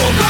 Oh.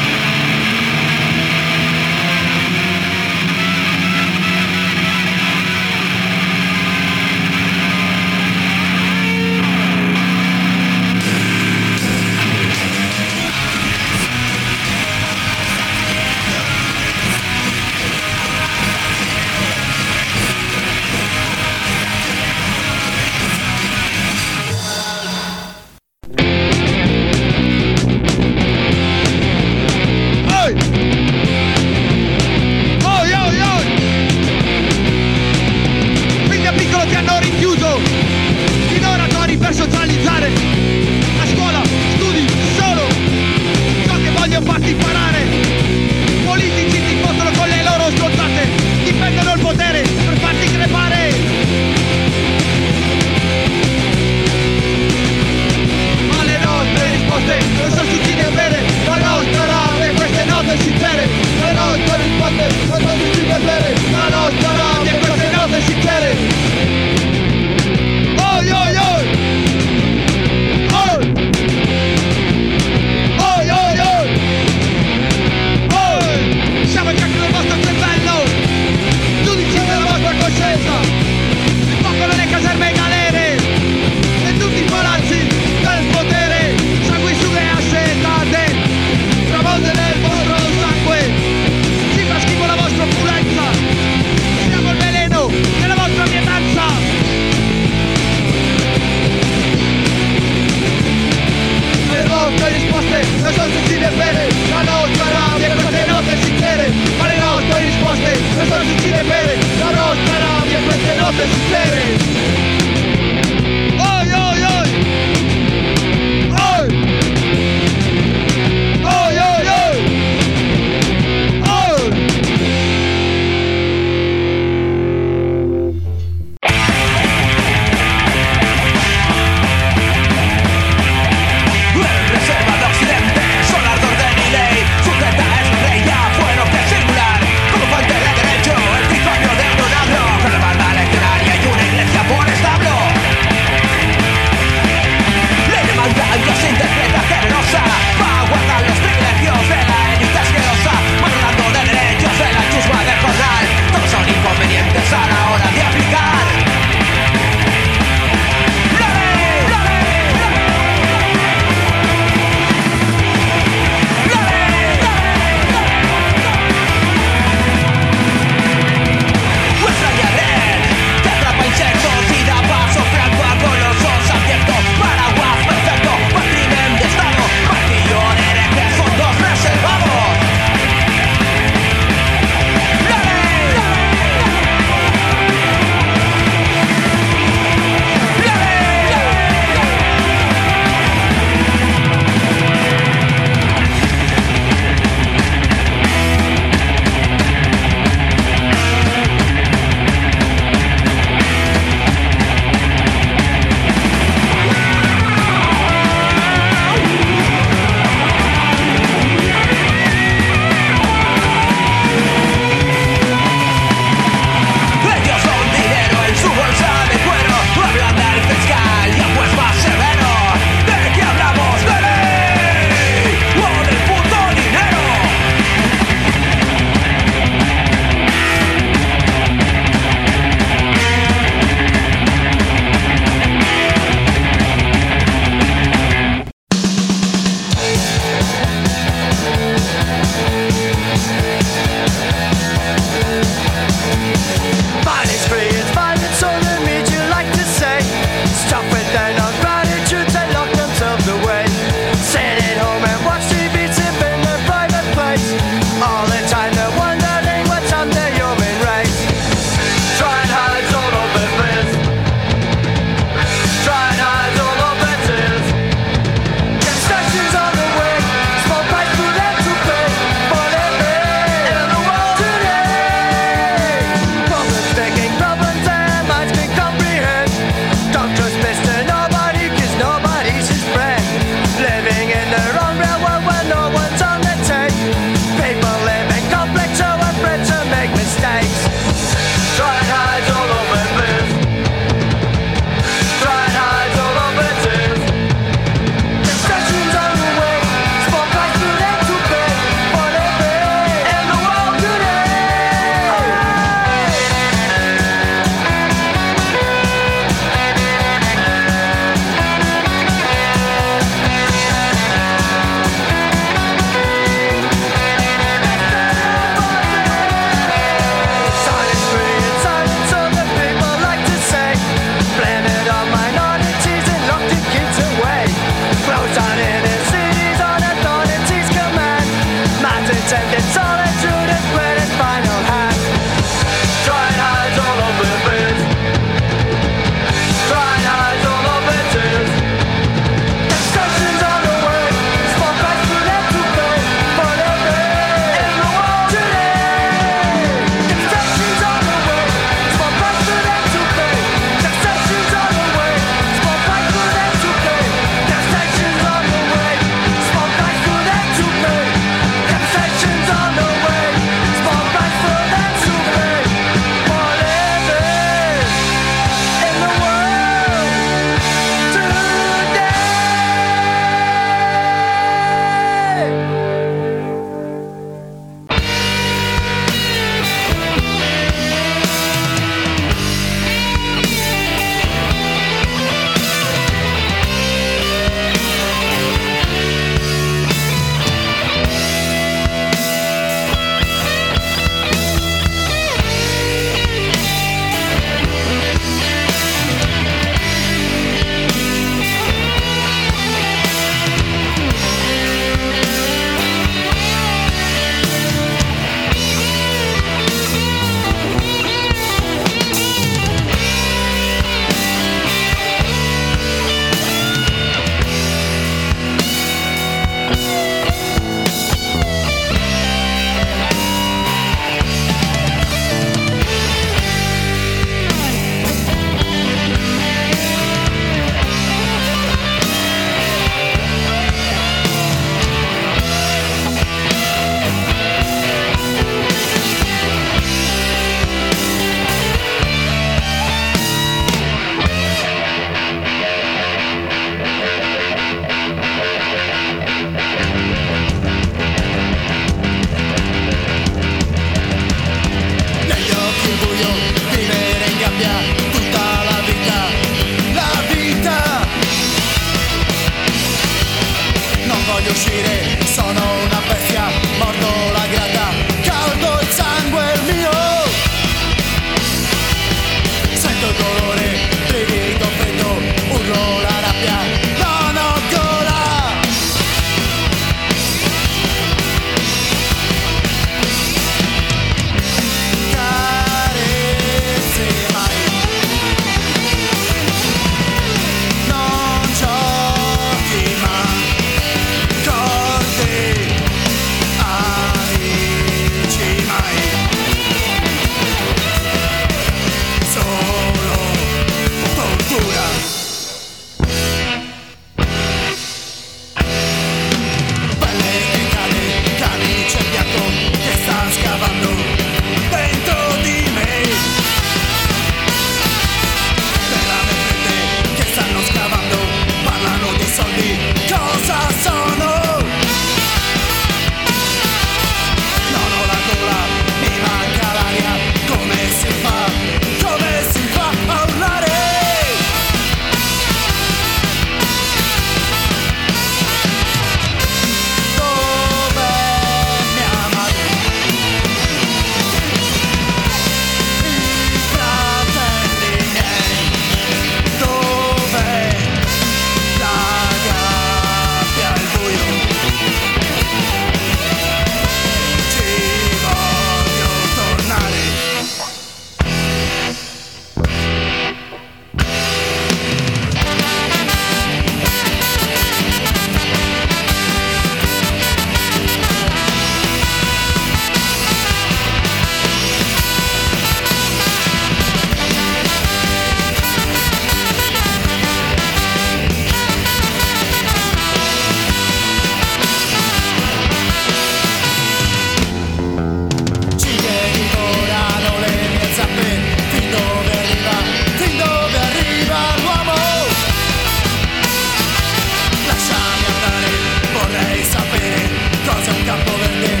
campo verde.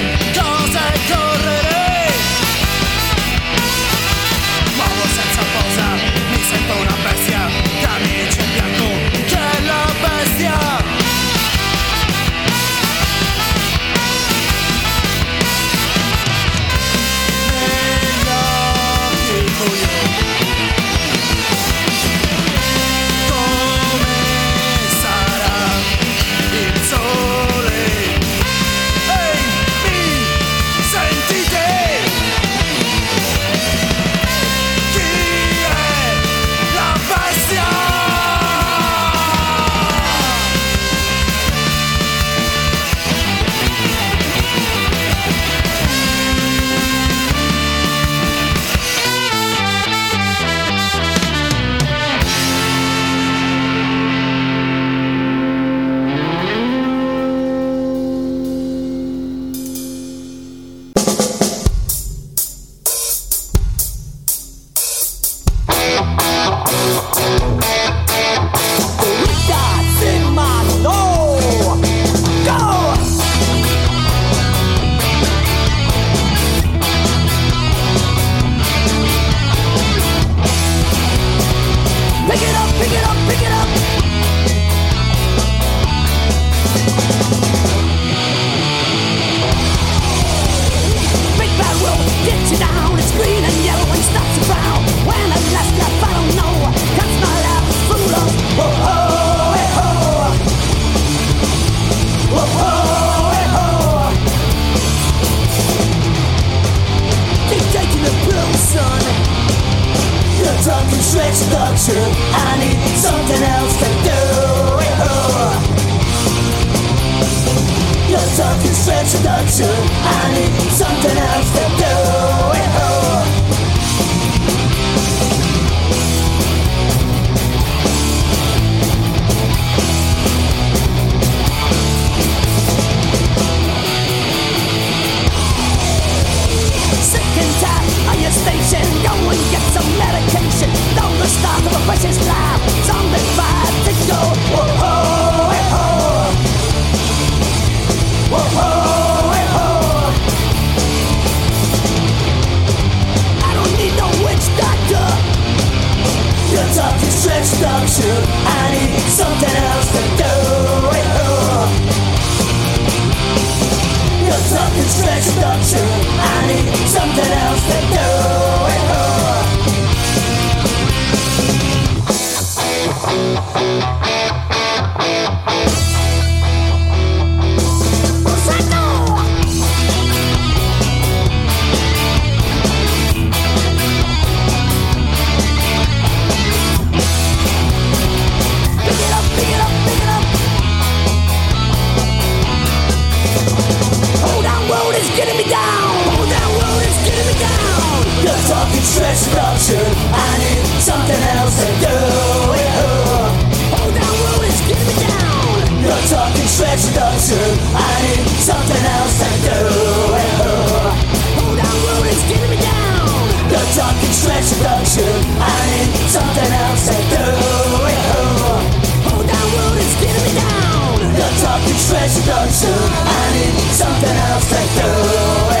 I need something else to do. Yeah. Oh, world is getting me down. You're talking trash to the. I need something else to do. Yeah. Oh, world is getting me down. You're talking trash to the. I need something else to do. Yeah. Oh, world is getting me down. You're talking trash to the. I need something else to do.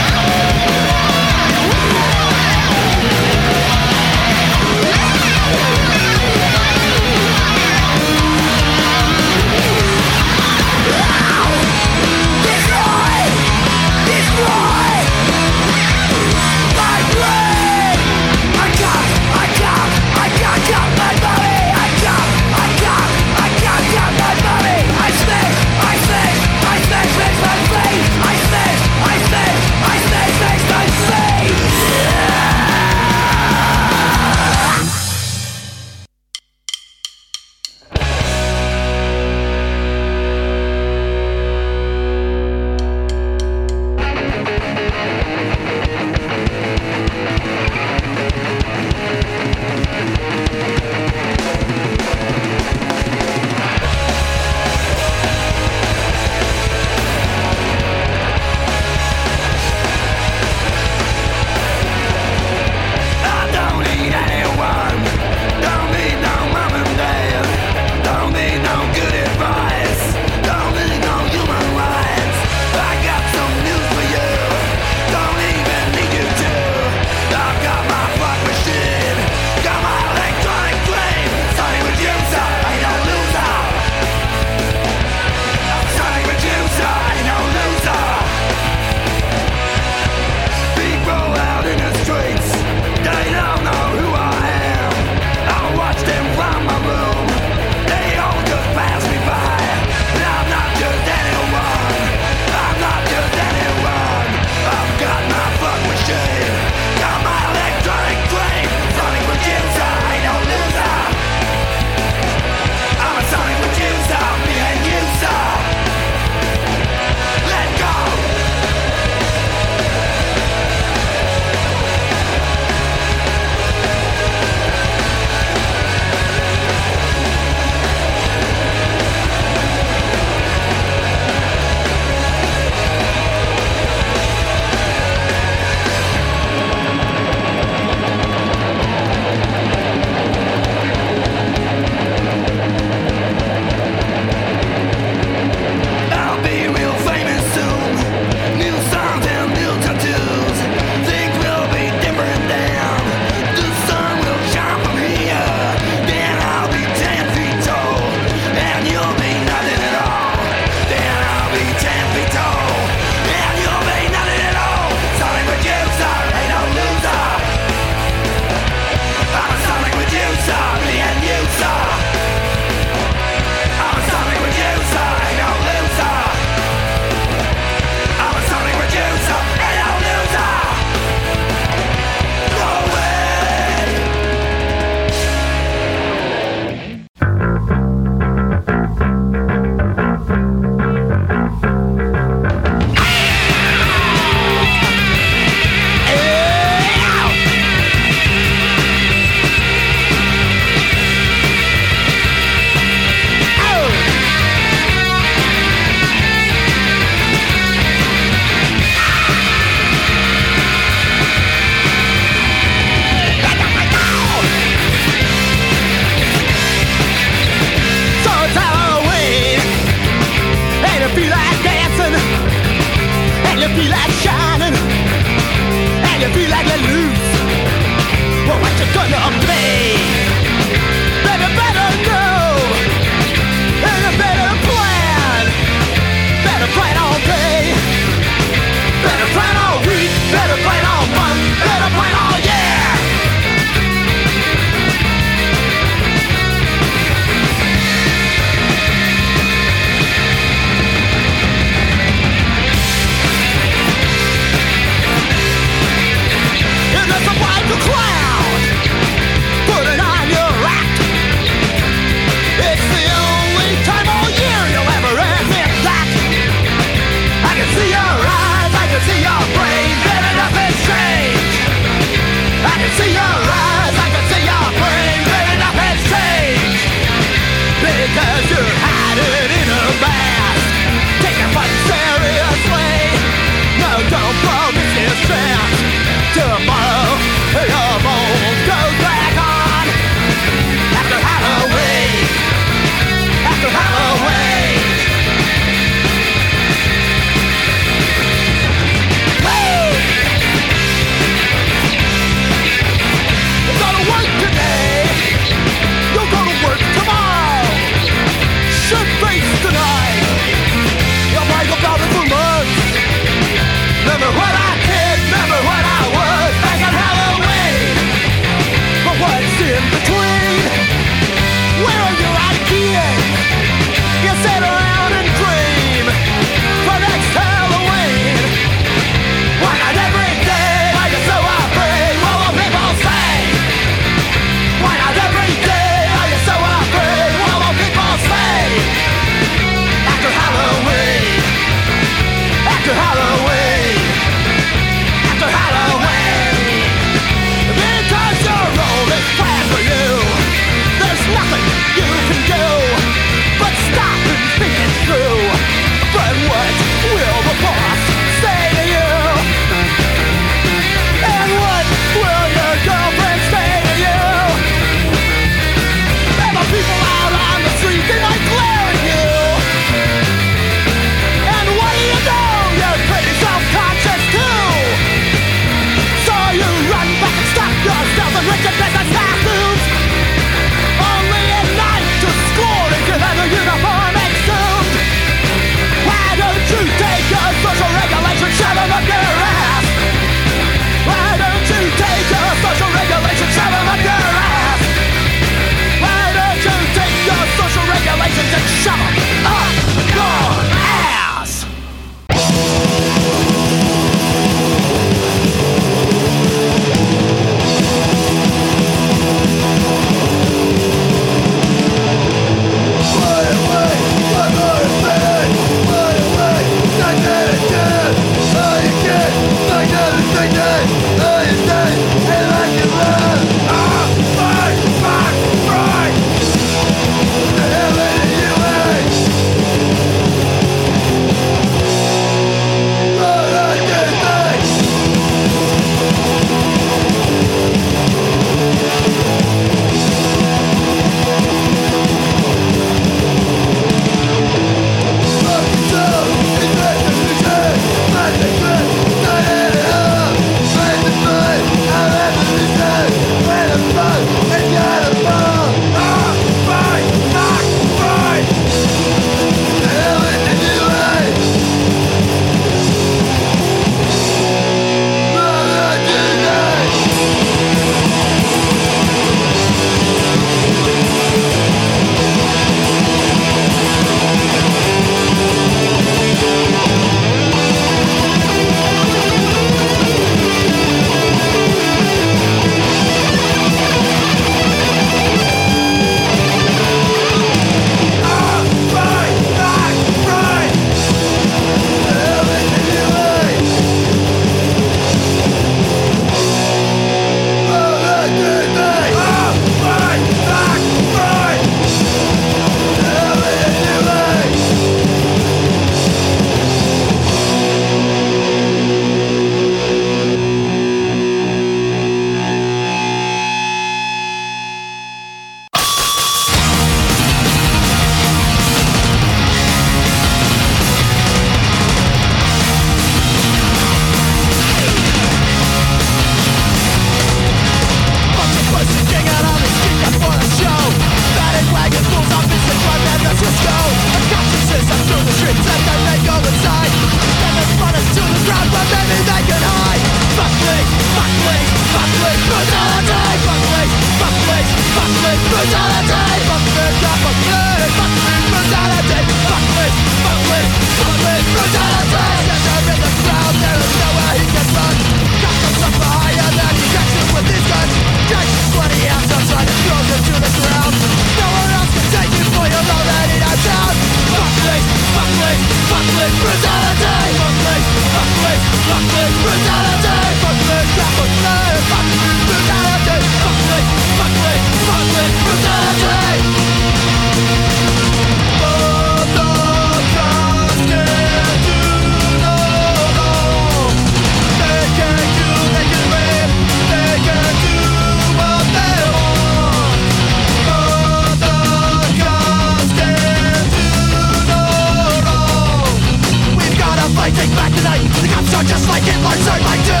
The cops are just like Hitler, so they do.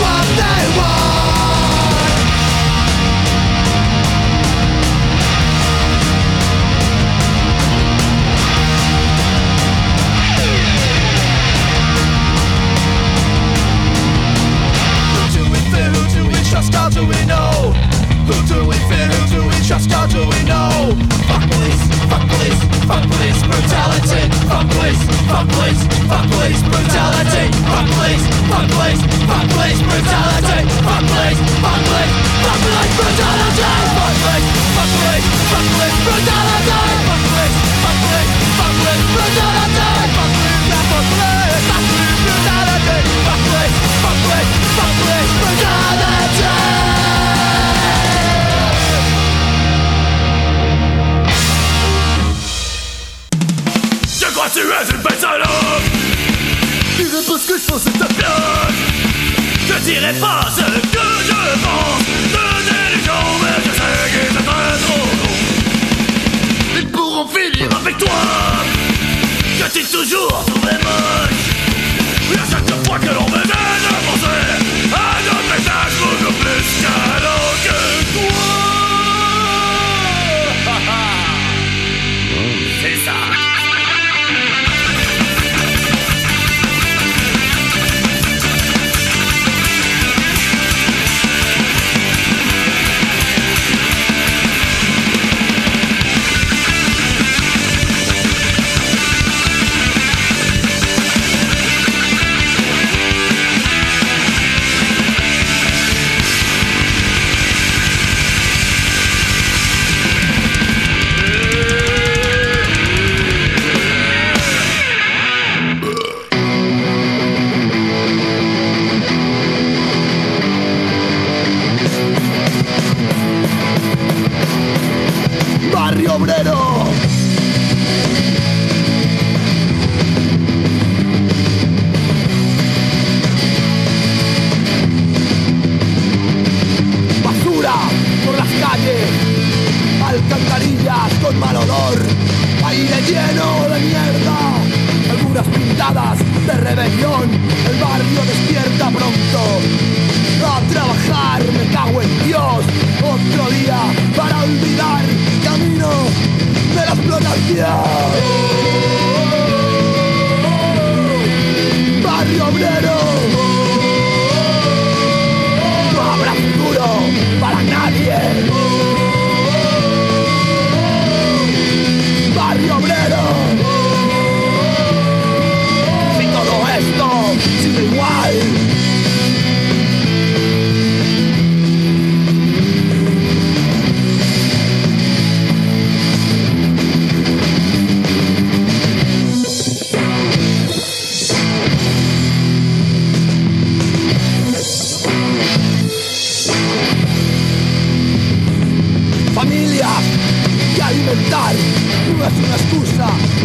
What they want.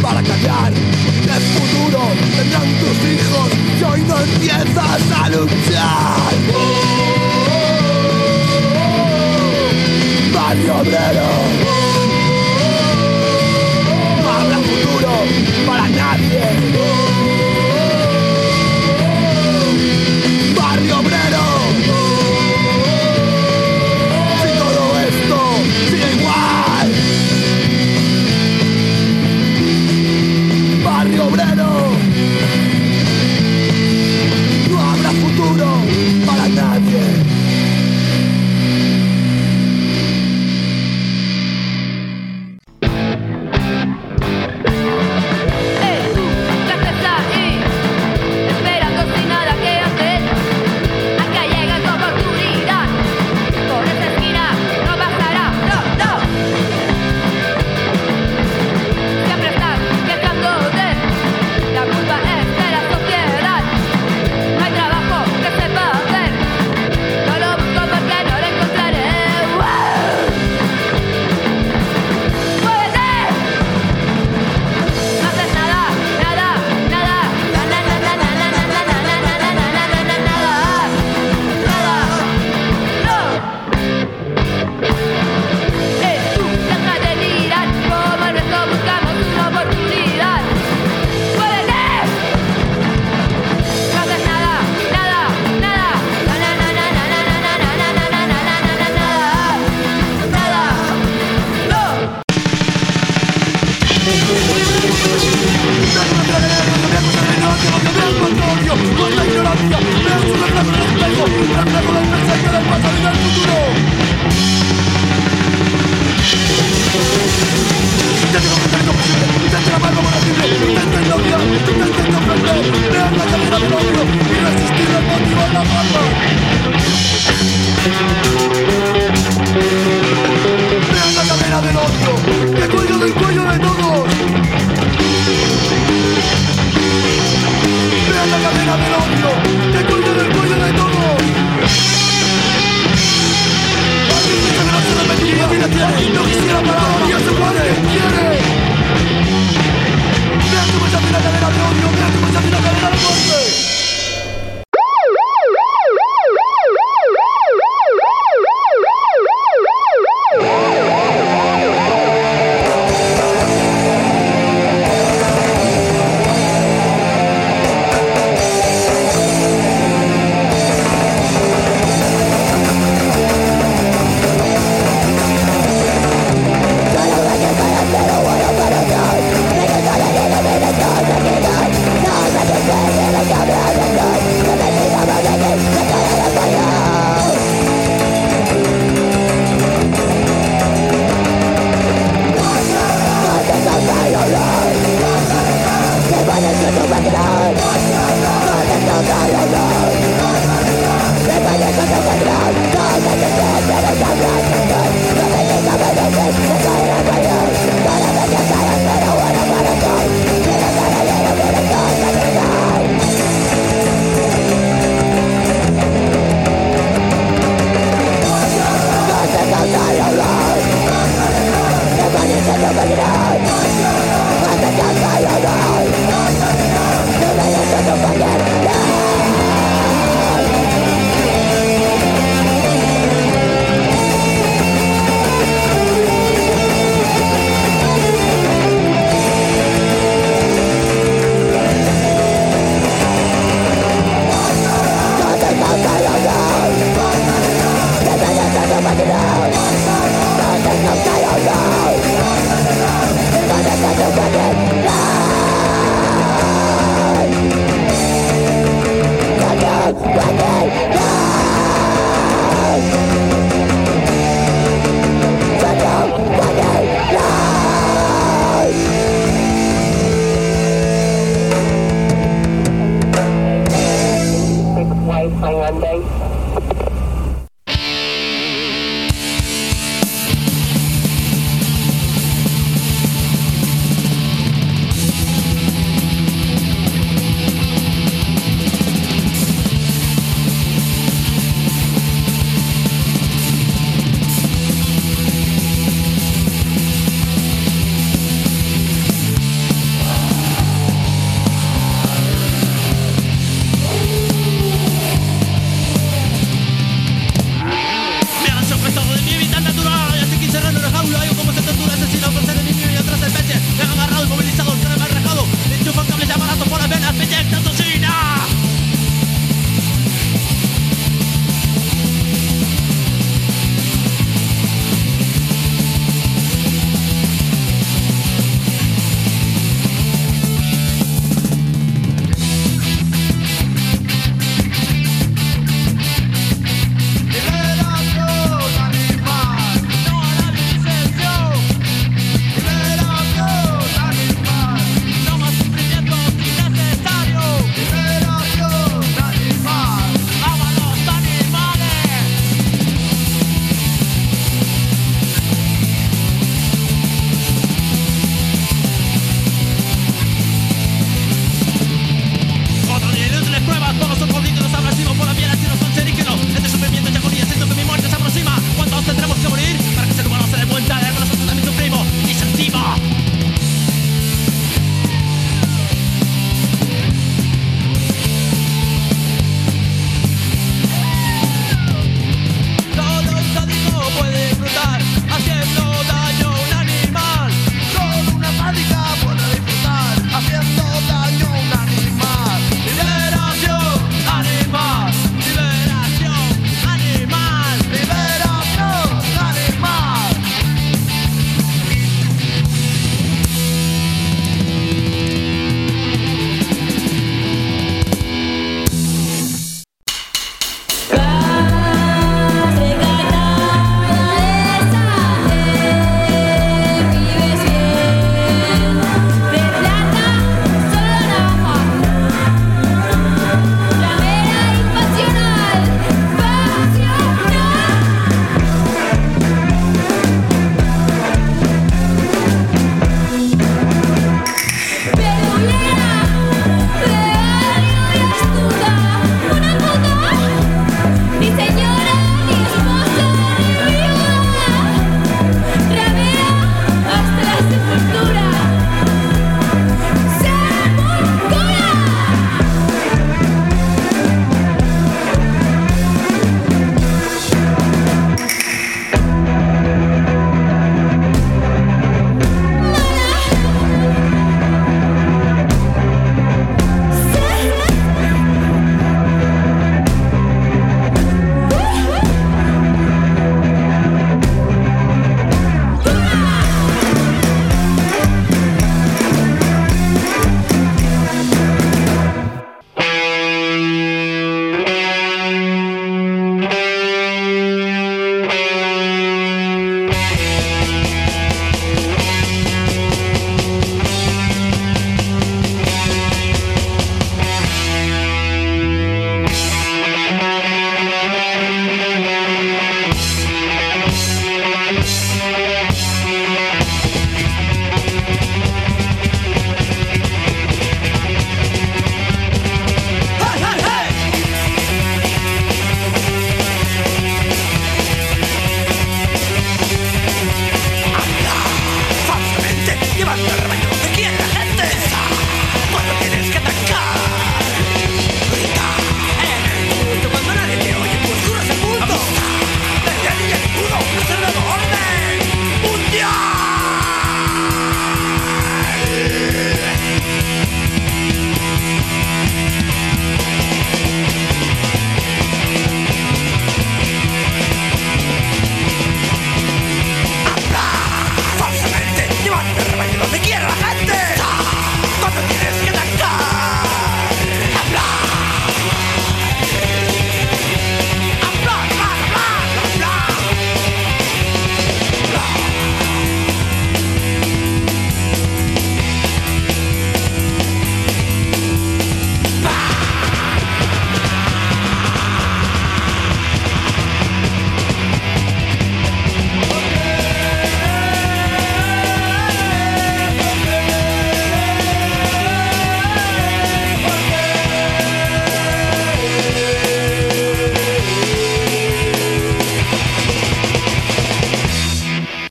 para callar. Es futuro, tendrán tus hijos y hoy no empieza